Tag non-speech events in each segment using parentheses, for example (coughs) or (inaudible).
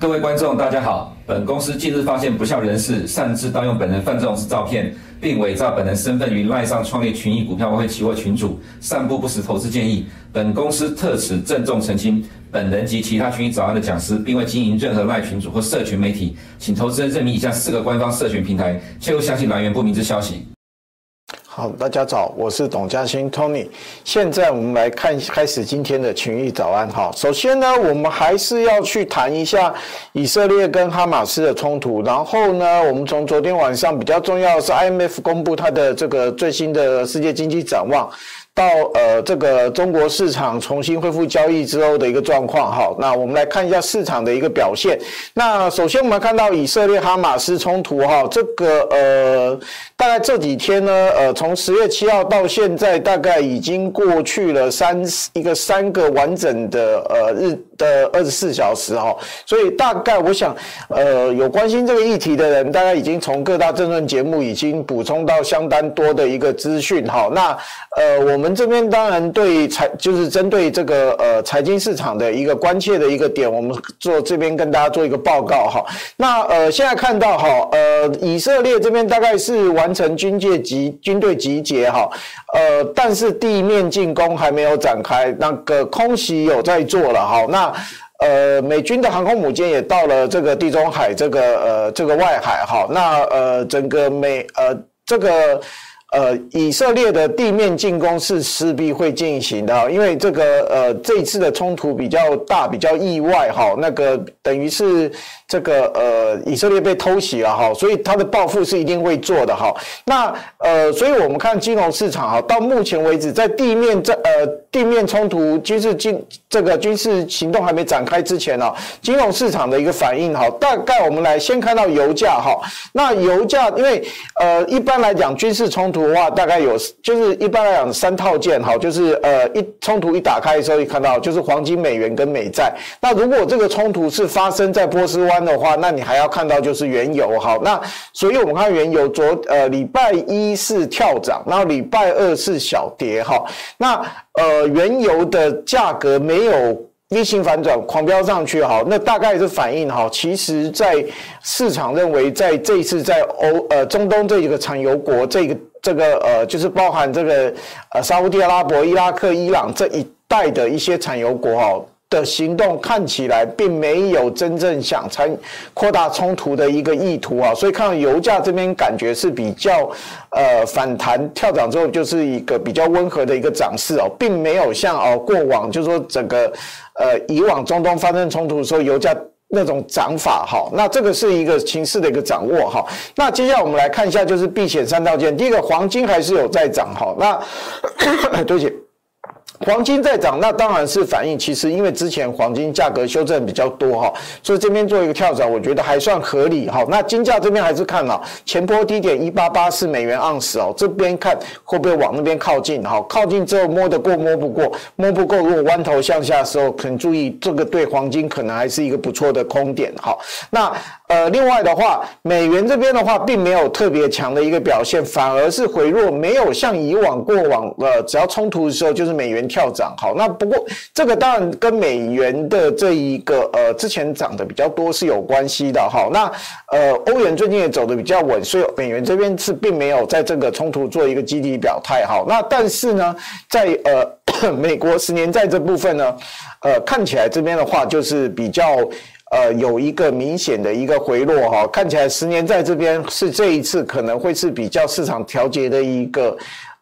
各位观众，大家好。本公司近日发现不肖人士擅自盗用本人范仲式照片，并伪造本人身份于赖上创立群益股票外汇期货群组，散布不实投资建议。本公司特此郑重澄清，本人及其他群益早安的讲师，并未经营任何赖群组或社群媒体，请投资人认明以下四个官方社群平台，切勿相信来源不明之消息。好，大家早，我是董嘉欣 Tony。现在我们来看开始今天的群益早安。哈，首先呢，我们还是要去谈一下以色列跟哈马斯的冲突。然后呢，我们从昨天晚上比较重要的是 IMF 公布它的这个最新的世界经济展望。到呃这个中国市场重新恢复交易之后的一个状况，好，那我们来看一下市场的一个表现。那首先我们看到以色列哈马斯冲突，哈，这个呃大概这几天呢，呃从十月七号到现在，大概已经过去了三一个三个完整的呃日的二十四小时，哈，所以大概我想，呃有关心这个议题的人，大概已经从各大政论节目已经补充到相当多的一个资讯，哈，那呃我们。们这边当然对财就是针对这个呃财经市场的一个关切的一个点，我们做这边跟大家做一个报告哈。那呃现在看到哈呃以色列这边大概是完成军界集军队集结哈呃但是地面进攻还没有展开，那个空袭有在做了哈。那呃美军的航空母舰也到了这个地中海这个呃这个外海哈。那呃整个美呃这个。呃，以色列的地面进攻是势必会进行的，因为这个呃这一次的冲突比较大，比较意外哈，那个等于是这个呃以色列被偷袭了哈，所以他的报复是一定会做的哈。那呃，所以我们看金融市场哈，到目前为止在地面这呃地面冲突军事进这个军事行动还没展开之前呢，金融市场的一个反应哈，大概我们来先看到油价哈，那油价因为呃一般来讲军事冲突。的话大概有，就是一般来讲三套件哈，就是呃一冲突一打开的时候，一看到就是黄金、美元跟美债。那如果这个冲突是发生在波斯湾的话，那你还要看到就是原油哈。那所以我们看原油昨呃礼拜一是跳涨，然后礼拜二是小跌哈。那呃原油的价格没有。V 型反转狂飙上去，哈，那大概是反映哈，其实，在市场认为，在这一次在欧呃中东这几个产油国，这个这个呃，就是包含这个呃沙乌地阿拉伯、伊拉克、伊朗这一带的一些产油国哈。的行动看起来并没有真正想参扩大冲突的一个意图啊，所以看到油价这边感觉是比较呃反弹跳涨之后就是一个比较温和的一个涨势哦，并没有像哦过往就是说整个呃以往中东发生冲突的时候油价那种涨法哈，那这个是一个情势的一个掌握哈。那接下来我们来看一下就是避险三道件，第一个黄金还是有在涨哈，那 (coughs) 对不起。黄金在涨，那当然是反映其实因为之前黄金价格修正比较多哈，所以这边做一个跳涨，我觉得还算合理哈。那金价这边还是看了前波低点一八八四美元盎司哦，这边看会不会往那边靠近哈？靠近之后摸得过摸不过，摸不过如果弯头向下的时候，可能注意这个对黄金可能还是一个不错的空点哈。那呃另外的话，美元这边的话并没有特别强的一个表现，反而是回落，没有像以往过往呃只要冲突的时候就是美元。跳涨好，那不过这个当然跟美元的这一个呃之前涨得比较多是有关系的哈。那呃欧元最近也走得比较稳，所以美元这边是并没有在这个冲突做一个积极表态哈。那但是呢，在呃 (coughs) 美国十年债这部分呢，呃看起来这边的话就是比较呃有一个明显的一个回落哈。看起来十年债这边是这一次可能会是比较市场调节的一个。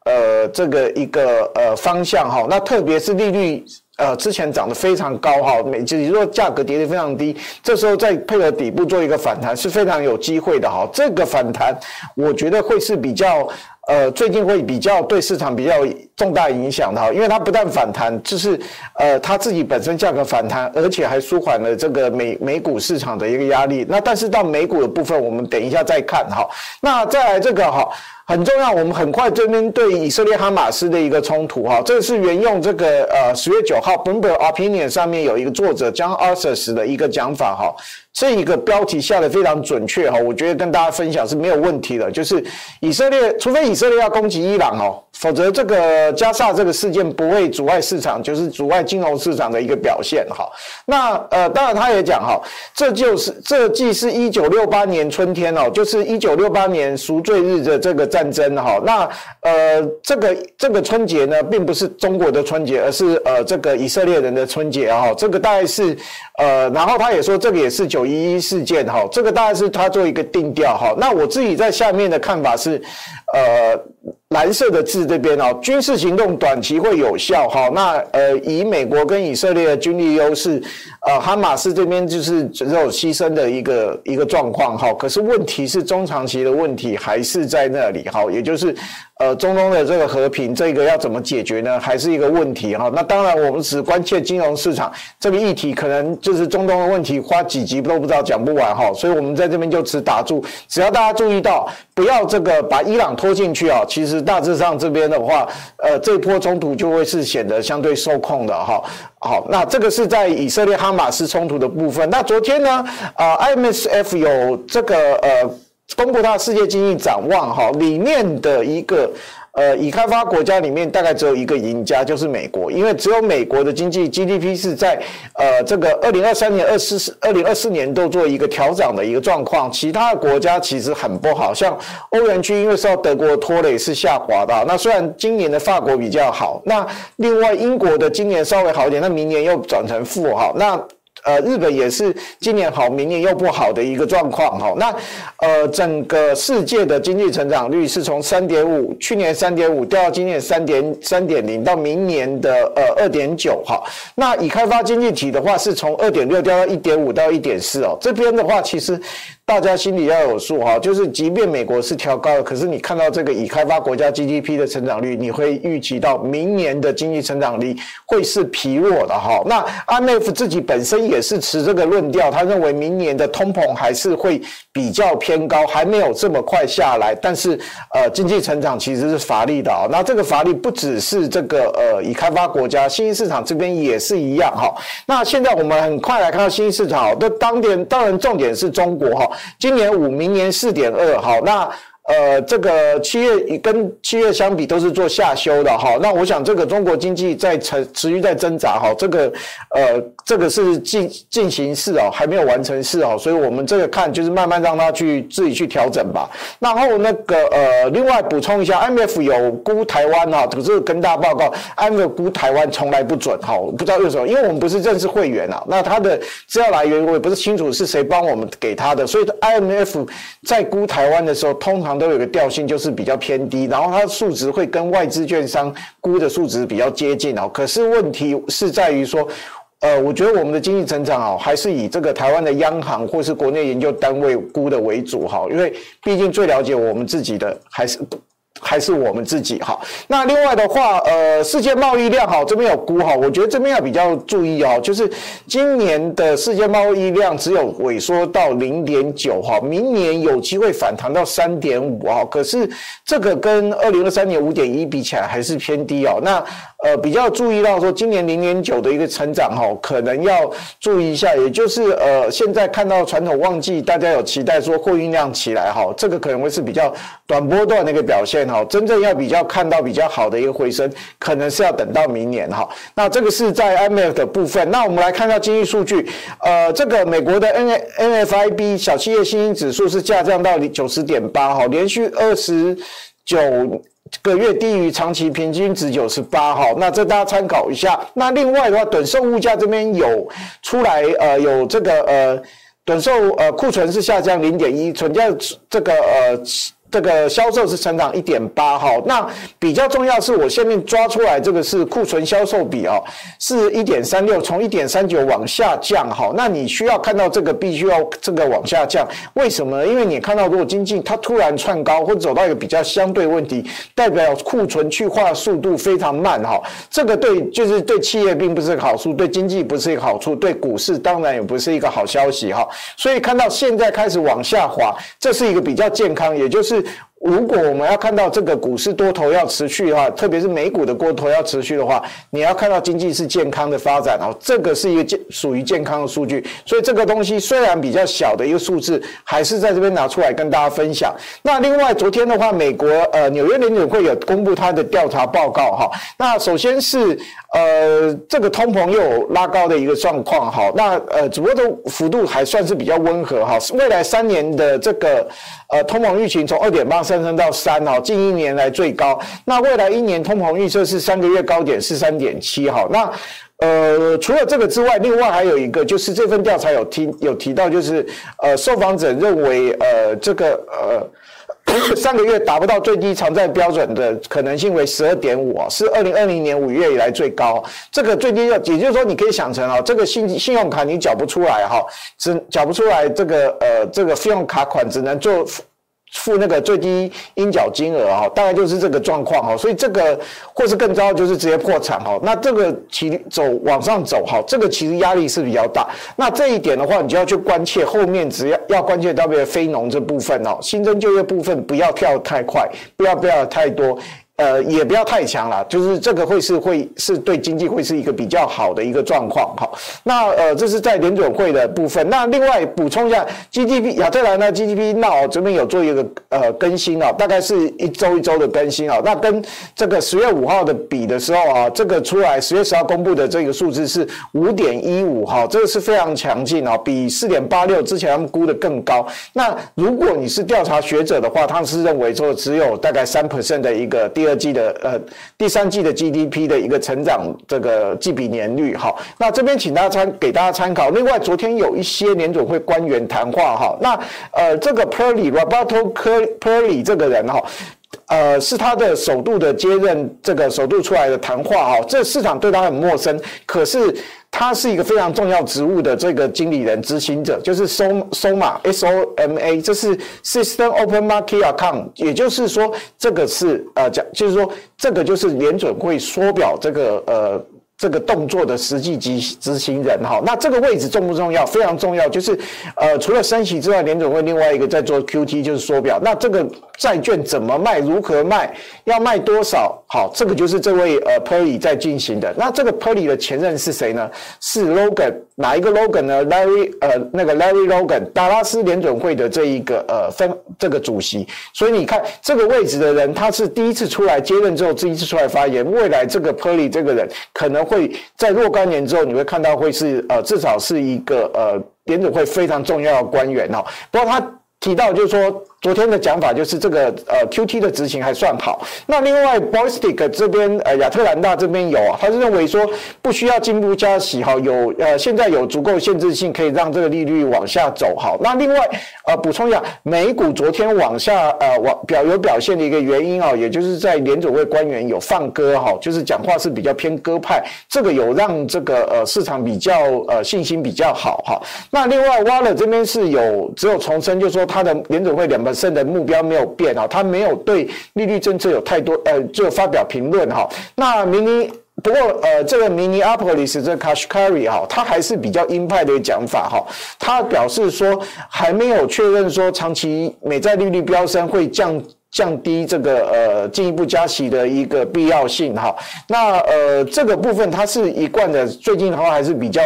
呃，这个一个呃方向哈，那特别是利率呃之前涨得非常高哈，每就是说价格跌得非常低，这时候再配合底部做一个反弹是非常有机会的哈。这个反弹我觉得会是比较呃最近会比较对市场比较重大影响的哈，因为它不但反弹，就是呃它自己本身价格反弹，而且还舒缓了这个美美股市场的一个压力。那但是到美股的部分，我们等一下再看哈。那再来这个哈。很重要，我们很快这边对以色列哈马斯的一个冲突哈，这是沿用这个呃十月九号 Bloomberg Opinion 上面有一个作者 John Arthurs 的一个讲法哈。这一个标题下的非常准确哈，我觉得跟大家分享是没有问题的。就是以色列，除非以色列要攻击伊朗哦，否则这个加萨这个事件不会阻碍市场，就是阻碍金融市场的一个表现哈。那呃，当然他也讲哈，这就是这既是一九六八年春天哦，就是一九六八年赎罪日的这个战争哈。那呃，这个这个春节呢，并不是中国的春节，而是呃这个以色列人的春节哈。这个大概是呃，然后他也说这个也是九一一事件哈，这个大概是他做一个定调哈。那我自己在下面的看法是，呃，蓝色的字这边哦，军事行动短期会有效哈。那呃，以美国跟以色列的军力优势，呃，哈马斯这边就是只有牺牲的一个一个状况哈。可是问题是中长期的问题还是在那里哈，也就是。呃，中东的这个和平，这个要怎么解决呢？还是一个问题哈。那当然，我们只关切金融市场这个议题，可能就是中东的问题，花几集都不知道讲不完哈。所以我们在这边就只打住，只要大家注意到，不要这个把伊朗拖进去啊。其实大致上这边的话，呃，这波冲突就会是显得相对受控的哈。好，那这个是在以色列哈马斯冲突的部分。那昨天呢，啊，IMSF 有这个呃。公布它的世界经济展望，哈，里面的一个呃，已开发国家里面大概只有一个赢家，就是美国，因为只有美国的经济 GDP 是在呃这个二零二三年、二四、二零二四年都做一个调涨的一个状况，其他的国家其实很不好，像欧元区因为受到德国拖累是下滑的，那虽然今年的法国比较好，那另外英国的今年稍微好一点，那明年又转成负哈，那。呃，日本也是今年好，明年又不好的一个状况哈。那呃，整个世界的经济成长率是从三点五，去年三点五掉到今年三点三点零，到明年的呃二点九哈。那已开发经济体的话，是从二点六掉到一点五到一点四哦。这边的话，其实。大家心里要有数哈，就是即便美国是调高了，可是你看到这个已开发国家 GDP 的成长率，你会预期到明年的经济成长率会是疲弱的哈。那 IMF 自己本身也是持这个论调，他认为明年的通膨还是会比较偏高，还没有这么快下来。但是呃，经济成长其实是乏力的。那这个乏力不只是这个呃已开发国家，新兴市场这边也是一样哈。那现在我们很快来看到新兴市场，那当点当然重点是中国哈。今年五，明年四点二，好，那。呃，这个七月跟七月相比都是做下修的哈，那我想这个中国经济在持持续在挣扎哈，这个呃这个是进进行式哦，还没有完成式哦，所以我们这个看就是慢慢让它去自己去调整吧。然后那个呃，另外补充一下，IMF 有估台湾哈，可是跟大家报告，IMF 估台湾从来不准哈，不知道为什么，因为我们不是正式会员啊，那它的资料来源我也不是清楚是谁帮我们给他的，所以 IMF 在估台湾的时候通常。都有个调性，就是比较偏低，然后它的数值会跟外资券商估的数值比较接近哦。可是问题是在于说，呃，我觉得我们的经济增长哦，还是以这个台湾的央行或是国内研究单位估的为主哈，因为毕竟最了解我们自己的还是。还是我们自己哈，那另外的话，呃，世界贸易量哈，这边有估哈，我觉得这边要比较注意哦，就是今年的世界贸易量只有萎缩到零点九哈，明年有机会反弹到三点五哈，可是这个跟二零二三年五点一比起来还是偏低哦，那。呃，比较注意到说，今年零点九的一个成长哈，可能要注意一下，也就是呃，现在看到传统旺季，大家有期待说货运量起来哈，这个可能会是比较短波段的一个表现哈，真正要比较看到比较好的一个回升，可能是要等到明年哈。那这个是在 IMF 的部分，那我们来看到经济数据，呃，这个美国的 N NFIB 小企业信心指数是下降到九十点八哈，连续二十九。个月低于长期平均值九十八哈，那这大家参考一下。那另外的话，短售物价这边有出来，呃，有这个呃，短售呃库存是下降零点一，存价这个呃。这个销售是成长一点八哈，那比较重要是我下面抓出来这个是库存销售比哦，是一点三六，从一点三九往下降哈。那你需要看到这个必须要这个往下降，为什么呢？因为你看到如果经济它突然窜高或走到一个比较相对问题，代表库存去化速度非常慢哈。这个对就是对企业并不是个好处，对经济不是一个好处，对股市当然也不是一个好消息哈。所以看到现在开始往下滑，这是一个比较健康，也就是。是如果我们要看到这个股市多头要持续的话，特别是美股的多头要持续的话，你要看到经济是健康的发展哦，这个是一个健属于健康的数据。所以这个东西虽然比较小的一个数字，还是在这边拿出来跟大家分享。那另外昨天的话，美国呃纽约联准会有公布它的调查报告哈。那首先是呃这个通膨又拉高的一个状况哈。那呃只不过的幅度还算是比较温和哈。未来三年的这个呃通膨预期从二点八上升到三哈，近一年来最高。那未来一年通膨预测是三个月高点是三点七哈。那呃，除了这个之外，另外还有一个就是这份调查有提有提到，就是呃，受访者认为呃，这个呃 (coughs) 三个月达不到最低偿债标准的可能性为十二点五啊，是二零二零年五月以来最高。这个最低要，也就是说你可以想成啊，这个信信用卡你缴不出来哈，只缴不出来这个呃这个信用卡款只能做。付那个最低应缴金额哈，大概就是这个状况哈，所以这个或是更糟就是直接破产哈。那这个其走往上走哈，这个其实压力是比较大。那这一点的话，你就要去关切后面只要要关切到别的非农这部分哦，新增就业部分不要跳太快，不要不要太多。呃，也不要太强了，就是这个会是会是对经济会是一个比较好的一个状况哈。那呃，这是在联准会的部分。那另外补充一下，GDP 亚特兰大 GDP now 这边有做一个呃更新啊，大概是一周一周的更新啊。那跟这个十月五号的比的时候啊，这个出来十月十号公布的这个数字是五点一五哈，这个是非常强劲啊，比四点八六之前他们估的更高。那如果你是调查学者的话，他们是认为说只有大概三 percent 的一个跌。第二季的呃，第三季的 GDP 的一个成长，这个季比年率哈，那这边请大家参给大家参考。另外，昨天有一些年总会官员谈话哈，那呃，这个 Perley Roberto Perley 这个人哈，呃，是他的首度的接任，这个首度出来的谈话哈，这市场对他很陌生，可是。他是一个非常重要职务的这个经理人执行者，就是 SOMA S O M A，这是 System Open Market Account，也就是说，这个是呃讲，就是说这个就是联准会缩表这个呃。这个动作的实际执执行人哈，那这个位置重不重要？非常重要，就是呃，除了升息之外，联总会另外一个在做 QT，就是缩表。那这个债券怎么卖？如何卖？要卖多少？好，这个就是这位呃 Perley 在进行的。那这个 Perley 的前任是谁呢？是 Logan，哪一个 Logan 呢？Larry 呃，那个 Larry Logan，达拉斯联准会的这一个呃分这个主席。所以你看这个位置的人，他是第一次出来接任之后，第一次出来发言。未来这个 Perley 这个人可能。会在若干年之后，你会看到会是呃，至少是一个呃，联准会非常重要的官员哦。不过他提到就是说。昨天的讲法就是这个呃 QT 的执行还算好。那另外 Bostic 这边呃亚特兰大这边有啊，他是认为说不需要进一步加息哈，有呃现在有足够限制性可以让这个利率往下走好。那另外呃补充一下，美股昨天往下呃往表有表现的一个原因啊，也就是在联准会官员有放鸽哈，就是讲话是比较偏鸽派，这个有让这个呃市场比较呃信心比较好哈。那另外 Waller 这边是有只有重申，就是说他的联准会两本身。的目标没有变啊，他没有对利率政策有太多呃，就发表评论哈。那明尼不过呃，这个 Minneapolis 这个 Kashkari 哈，他还是比较鹰派的讲法哈。他表示说还没有确认说长期美债利率飙升会降降低这个呃进一步加息的一个必要性哈。那呃这个部分他是一贯的，最近的话还是比较。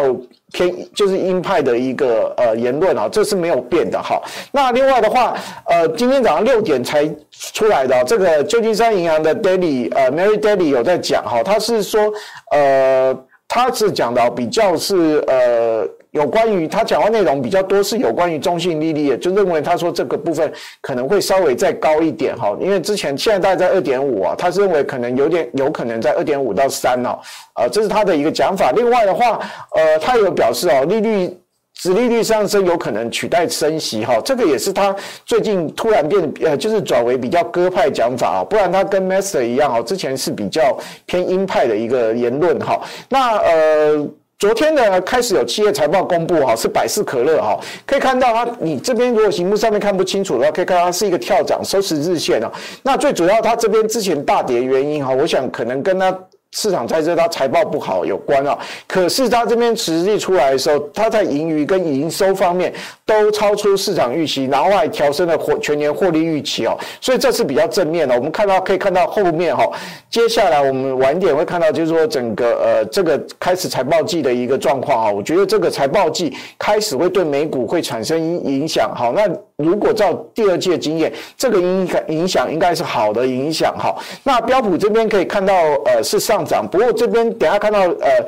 偏就是鹰派的一个呃言论啊，这是没有变的哈。那另外的话，呃，今天早上六点才出来的这个旧金山银行的 Daily 呃 Mary Daily 有在讲哈，他是说呃，他是讲的比较是呃。有关于他讲话内容比较多，是有关于中性利率，就认为他说这个部分可能会稍微再高一点哈，因为之前现在大概在二点五啊，他是认为可能有点有可能在二点五到三哦，啊，这是他的一个讲法。另外的话，呃，他有表示哦，利率指利率上升有可能取代升息哈，这个也是他最近突然变呃，就是转为比较鸽派讲法啊，不然他跟 Master 一样哦，之前是比较偏鹰派的一个言论哈。那呃。昨天呢，开始有企业财报公布哈，是百事可乐哈，可以看到它，你这边如果屏幕上面看不清楚的话，可以看到它是一个跳涨收十日线啊。那最主要它这边之前大跌原因哈，我想可能跟它市场猜测它财报不好有关啊，可是它这边实际出来的时候，它在盈余跟营收方面都超出市场预期，然后还调升了获全年获利预期哦，所以这是比较正面的。我们看到可以看到后面哈，接下来我们晚点会看到，就是说整个呃这个开始财报季的一个状况啊，我觉得这个财报季开始会对美股会产生影响。好，那如果照第二季的经验，这个影响影响应该是好的影响哈。那标普这边可以看到呃是上。涨，不过这边等下看到，呃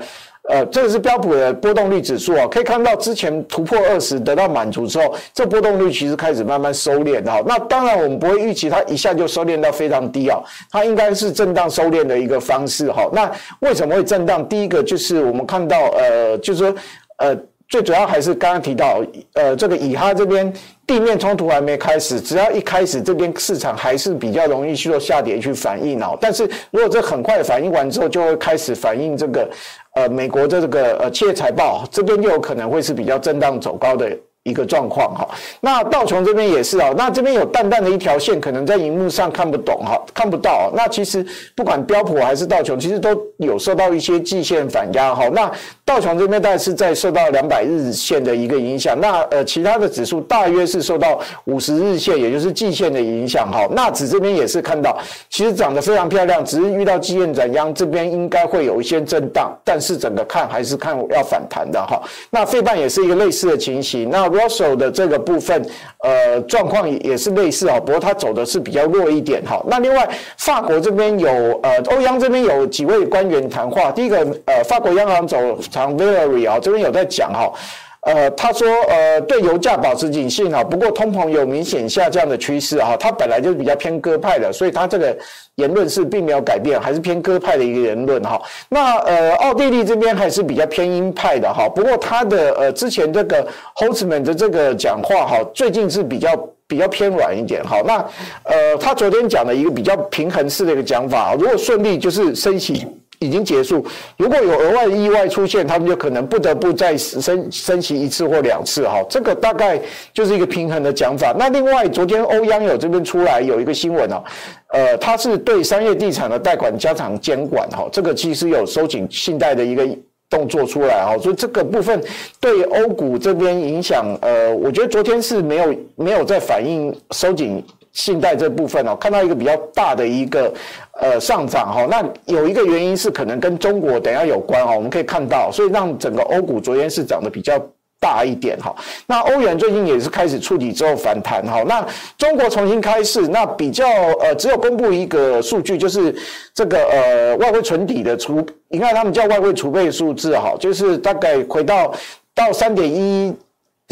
呃，这个是标普的波动率指数啊，可以看到之前突破二十得到满足之后，这波动率其实开始慢慢收敛哈。那当然我们不会预期它一下就收敛到非常低啊，它应该是震荡收敛的一个方式哈。那为什么会震荡？第一个就是我们看到，呃，就是说，呃。最主要还是刚刚提到，呃，这个以哈这边地面冲突还没开始，只要一开始，这边市场还是比较容易去做下跌去反应哦。但是如果这很快反应完之后，就会开始反映这个，呃，美国的这个呃企业财报，这边就有可能会是比较震荡走高的。一个状况哈，那道琼这边也是啊，那这边有淡淡的一条线，可能在荧幕上看不懂哈，看不到。那其实不管标普还是道琼，其实都有受到一些季线反压哈。那道琼这边大概是在受到两百日线的一个影响，那呃其他的指数大约是受到五十日线，也就是季线的影响哈。纳指这边也是看到，其实涨得非常漂亮，只是遇到季线转压，这边应该会有一些震荡，但是整个看还是看要反弹的哈。那费半也是一个类似的情形，那。Russell 的这个部分，呃，状况也是类似啊，不过它走的是比较弱一点哈。那另外，法国这边有呃，欧央这边有几位官员谈话。第一个，呃，法国央行总长 Valery 啊，这边有在讲哈。呃，他说，呃，对油价保持警惕哈，不过通膨有明显下降的趋势哈，他本来就是比较偏鸽派的，所以他这个言论是并没有改变，还是偏鸽派的一个言论哈。那呃，奥地利这边还是比较偏鹰派的哈，不过他的呃之前这个 h o l t m a n 的这个讲话哈，最近是比较比较偏软一点哈。那呃，他昨天讲了一个比较平衡式的一个讲法，如果顺利就是升息。已经结束。如果有额外的意外出现，他们就可能不得不再升升息一次或两次。哈，这个大概就是一个平衡的讲法。那另外，昨天欧央有这边出来有一个新闻哦，呃，它是对商业地产的贷款加强监管。哈，这个其实有收紧信贷的一个动作出来。哈，所以这个部分对欧股这边影响，呃，我觉得昨天是没有没有在反映收紧。信贷这部分哦，看到一个比较大的一个呃上涨哈，那有一个原因是可能跟中国等下有关哦，我们可以看到，所以让整个欧股昨天是涨得比较大一点哈。那欧元最近也是开始触底之后反弹哈。那中国重新开市，那比较呃只有公布一个数据，就是这个呃外汇存底的储，你看他们叫外汇储备数字哈，就是大概回到到三点一。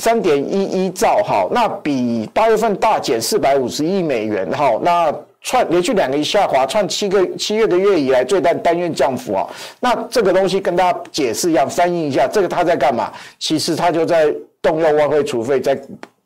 三点一一兆哈，那比八月份大减四百五十亿美元哈，那串连续两个月下滑，串七个七月的月以来最大单月降幅啊。那这个东西跟大家解释一下，翻译一下，这个他在干嘛？其实他就在动用外汇储备在。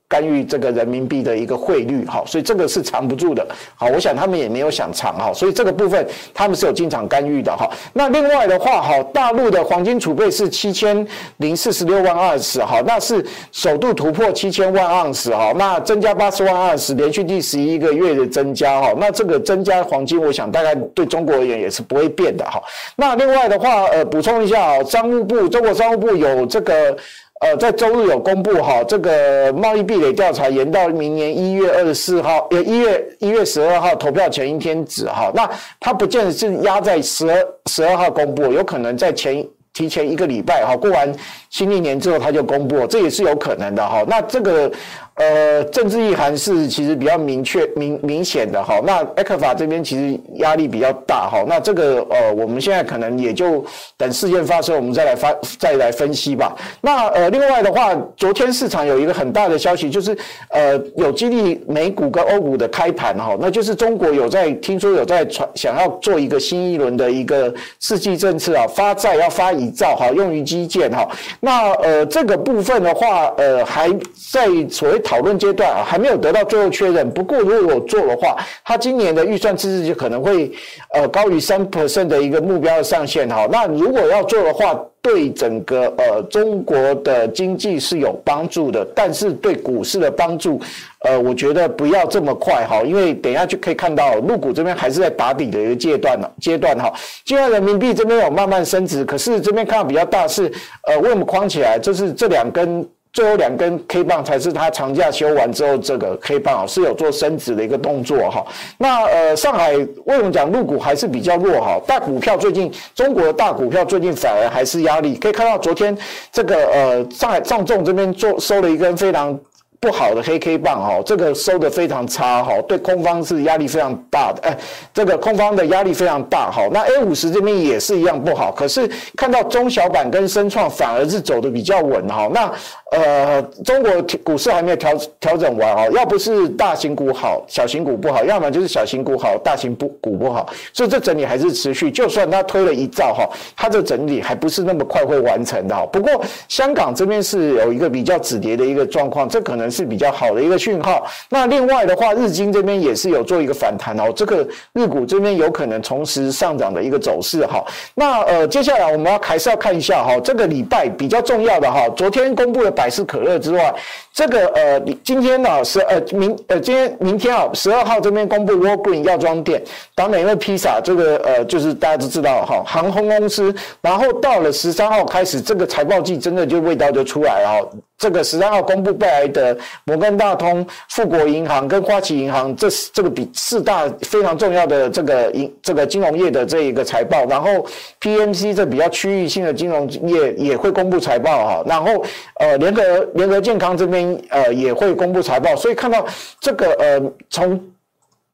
干预这个人民币的一个汇率，哈，所以这个是藏不住的，好，我想他们也没有想藏，哈，所以这个部分他们是有进场干预的，哈。那另外的话，哈，大陆的黄金储备是七千零四十六万盎司，哈，那是首度突破七千万盎司，哈，那增加八十万盎司，连续第十一个月的增加，哈，那这个增加黄金，我想大概对中国而言也是不会变的，哈。那另外的话，呃，补充一下，商务部，中国商务部有这个。呃，在周日有公布哈，这个贸易壁垒调查延到明年一月二十四号，呃，一月一月十二号投票前一天止哈。那它不见得是压在十二十二号公布，有可能在前提前一个礼拜哈，过完新历年之后它就公布，这也是有可能的哈。那这个。呃，政治意涵是其实比较明确、明明显的哈。那 ECFA 这边其实压力比较大哈。那这个呃，我们现在可能也就等事件发生，我们再来发再来分析吧。那呃，另外的话，昨天市场有一个很大的消息，就是呃，有激励美股跟欧股的开盘哈。那就是中国有在听说有在传想要做一个新一轮的一个刺激政策啊，发债要发一兆哈，用于基建哈。那呃，这个部分的话，呃，还在所谓。讨论阶段啊，还没有得到最后确认。不过，如果我做的话，它今年的预算赤字就可能会呃高于三 percent 的一个目标的上限哈。那如果要做的话，对整个呃中国的经济是有帮助的，但是对股市的帮助，呃，我觉得不要这么快哈，因为等一下就可以看到陆股这边还是在打底的一个阶段呢，阶段哈。现在人民币这边有慢慢升值，可是这边看比较大是呃为什么框起来？就是这两根。最后两根 K 棒才是它长假休完之后，这个 K 棒是有做升值的一个动作哈。那呃，上海为什么讲入股还是比较弱哈？大股票最近中国的大股票最近反而还是压力，可以看到昨天这个呃上海上证这边做收了一根非常。不好的黑 K 棒哈，这个收的非常差哈，对空方是压力非常大的，哎，这个空方的压力非常大哈。那 A 五十这边也是一样不好，可是看到中小板跟深创反而是走的比较稳哈。那呃，中国股市还没有调调整完哈，要不是大型股好，小型股不好，要么就是小型股好，大型不股不好，所以这整理还是持续。就算它推了一兆哈，它这整理还不是那么快会完成的哈。不过香港这边是有一个比较止跌的一个状况，这可能。是比较好的一个讯号。那另外的话，日经这边也是有做一个反弹哦，这个日股这边有可能重拾上涨的一个走势哈。那呃，接下来我们要还是要看一下哈，这个礼拜比较重要的哈，昨天公布的百事可乐之外，这个呃，今天呢是呃明呃今天明天啊十二号这边公布 w a l g r e e n 药妆店，当然因为披萨这个呃就是大家都知道哈，航空公司，然后到了十三号开始，这个财报季真的就味道就出来了。这个十三号公布贝莱德、摩根大通、富国银行跟花旗银行，这是这个比四大非常重要的这个银这个金融业的这一个财报，然后 PMC 这比较区域性的金融业也会公布财报哈，然后呃联合联合健康这边呃也会公布财报，所以看到这个呃从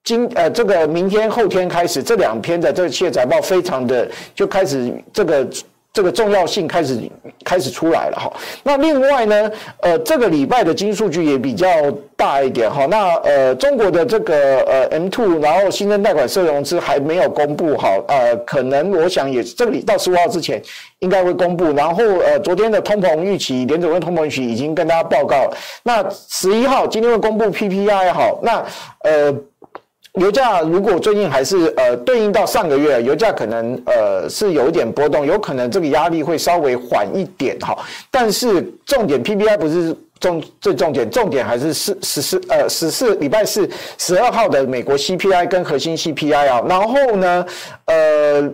今呃这个明天后天开始这两天的这个企业财报非常的就开始这个。这个重要性开始开始出来了哈，那另外呢，呃，这个礼拜的金数据也比较大一点哈，那呃，中国的这个呃 M2，然后新增贷款社融资还没有公布哈，呃，可能我想也这个礼到十五号之前应该会公布，然后呃，昨天的通膨预期，联准会通膨预期已经跟大家报告了，那十一号今天会公布 PPI 好，那呃。油价如果最近还是呃对应到上个月，油价可能呃是有一点波动，有可能这个压力会稍微缓一点哈。但是重点 PPI 不是重最重点，重点还是十十四呃十四礼拜四十二号的美国 CPI 跟核心 CPI 啊，然后呢呃。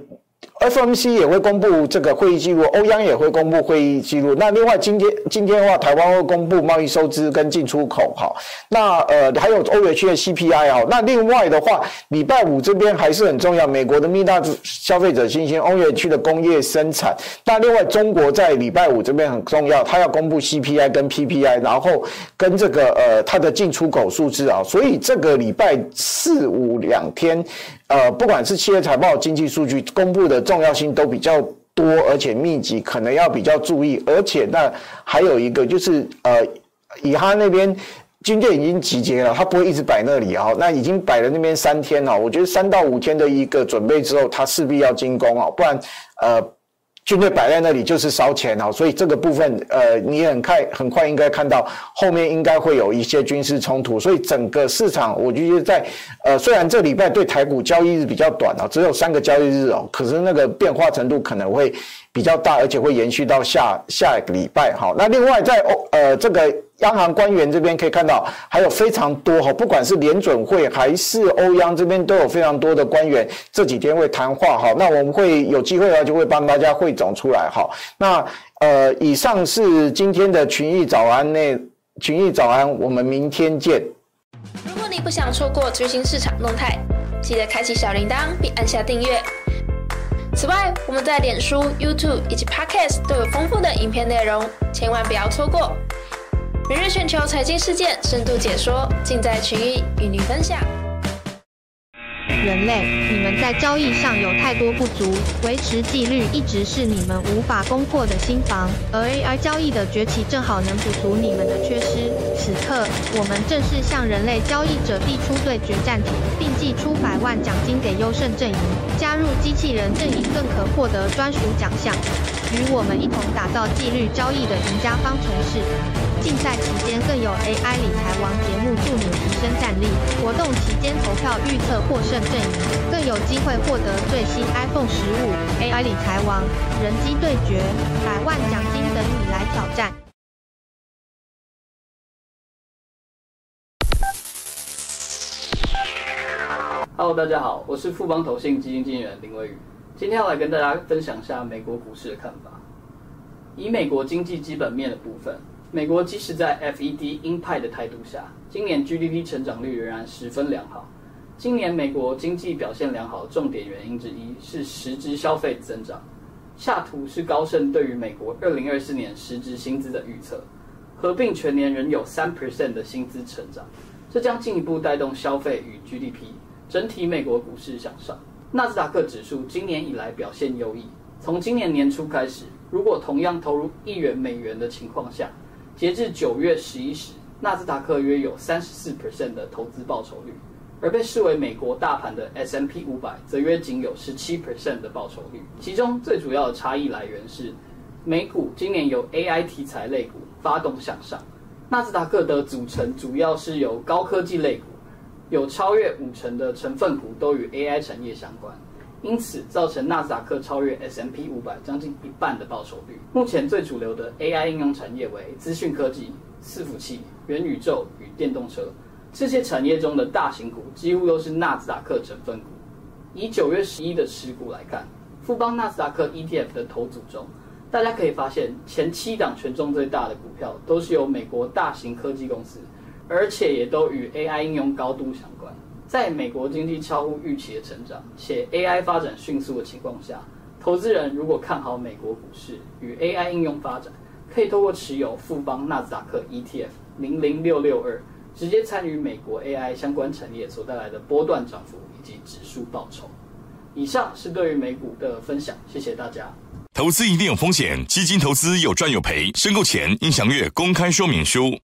FMC 也会公布这个会议记录，欧央也会公布会议记录。那另外今天今天的话，台湾会公布贸易收支跟进出口，哈。那呃还有欧元区的 CPI 啊。那另外的话，礼拜五这边还是很重要，美国的密大消费者信心，欧元区的工业生产。那另外中国在礼拜五这边很重要，它要公布 CPI 跟 PPI，然后跟这个呃它的进出口数字啊。所以这个礼拜四五两天。呃，不管是企业财报、经济数据公布的重要性都比较多，而且密集，可能要比较注意。而且那还有一个就是，呃，以哈那边军舰已经集结了，他不会一直摆那里啊。那已经摆了那边三天了，我觉得三到五天的一个准备之后，他势必要进攻啊，不然呃。军队摆在那里就是烧钱啊，所以这个部分，呃，你很快很快应该看到后面应该会有一些军事冲突，所以整个市场我就觉得在，呃，虽然这礼拜对台股交易日比较短啊，只有三个交易日哦，可是那个变化程度可能会比较大，而且会延续到下下一个礼拜好。那另外在欧呃这个。央行官员这边可以看到，还有非常多哈，不管是联准会还是欧央这边，都有非常多的官员这几天会谈话哈。那我们会有机会的话，就会帮大家汇总出来哈。那呃，以上是今天的群益早安内，群益早安，我们明天见。如果你不想错过最新市场动态，记得开启小铃铛并按下订阅。此外，我们在脸书、YouTube 以及 Podcast 都有丰富的影片内容，千万不要错过。每日全球财经事件深度解说，尽在群益与你分享。人类，你们在交易上有太多不足，维持纪律一直是你们无法攻破的心防。而 AI 交易的崛起正好能补足你们的缺失。此刻，我们正式向人类交易者递出对决战帖，并寄出百万奖金给优胜阵营。加入机器人阵营更可获得专属奖项，与我们一同打造纪律交易的赢家方程式。竞赛期间更有 AI 理财王节目助你提升战力，活动期间投票预测获胜阵营，更有机会获得最新 iPhone 十五。AI 理财王、人机对决、百万奖金等你来挑战。Hello，大家好，我是富邦投信基金经理人林威宇，今天要来跟大家分享一下美国股市的看法。以美国经济基本面的部分，美国即使在 FED 鹰派的态度下，今年 GDP 成长率仍然十分良好。今年美国经济表现良好的重点原因之一是实质消费增长。下图是高盛对于美国二零二四年实质薪资的预测，合并全年仍有三 percent 的薪资成长，这将进一步带动消费与 GDP。整体美国股市向上，纳斯达克指数今年以来表现优异。从今年年初开始，如果同样投入一元美元的情况下，截至九月十一时，纳斯达克约有三十四 percent 的投资报酬率，而被视为美国大盘的 S M P 五百则约仅有十七 percent 的报酬率。其中最主要的差异来源是，美股今年由 AI 题材类股发动向上，纳斯达克的组成主要是由高科技类股。有超越五成的成分股都与 AI 产业相关，因此造成纳斯达克超越 S M P 五百将近一半的报酬率。目前最主流的 AI 应用产业为资讯科技、伺服器、元宇宙与电动车。这些产业中的大型股几乎都是纳斯达克成分股。以九月十一的持股来看，富邦纳斯达克 ETF 的投组中，大家可以发现前七档权重最大的股票都是由美国大型科技公司。而且也都与 AI 应用高度相关。在美国经济超乎预期的成长，且 AI 发展迅速的情况下，投资人如果看好美国股市与 AI 应用发展，可以透过持有富邦纳斯达克 ETF 零零六六二，直接参与美国 AI 相关产业所带来的波段涨幅以及指数报酬。以上是对于美股的分享，谢谢大家。投资一定有风险，基金投资有赚有赔，申购前应详阅公开说明书。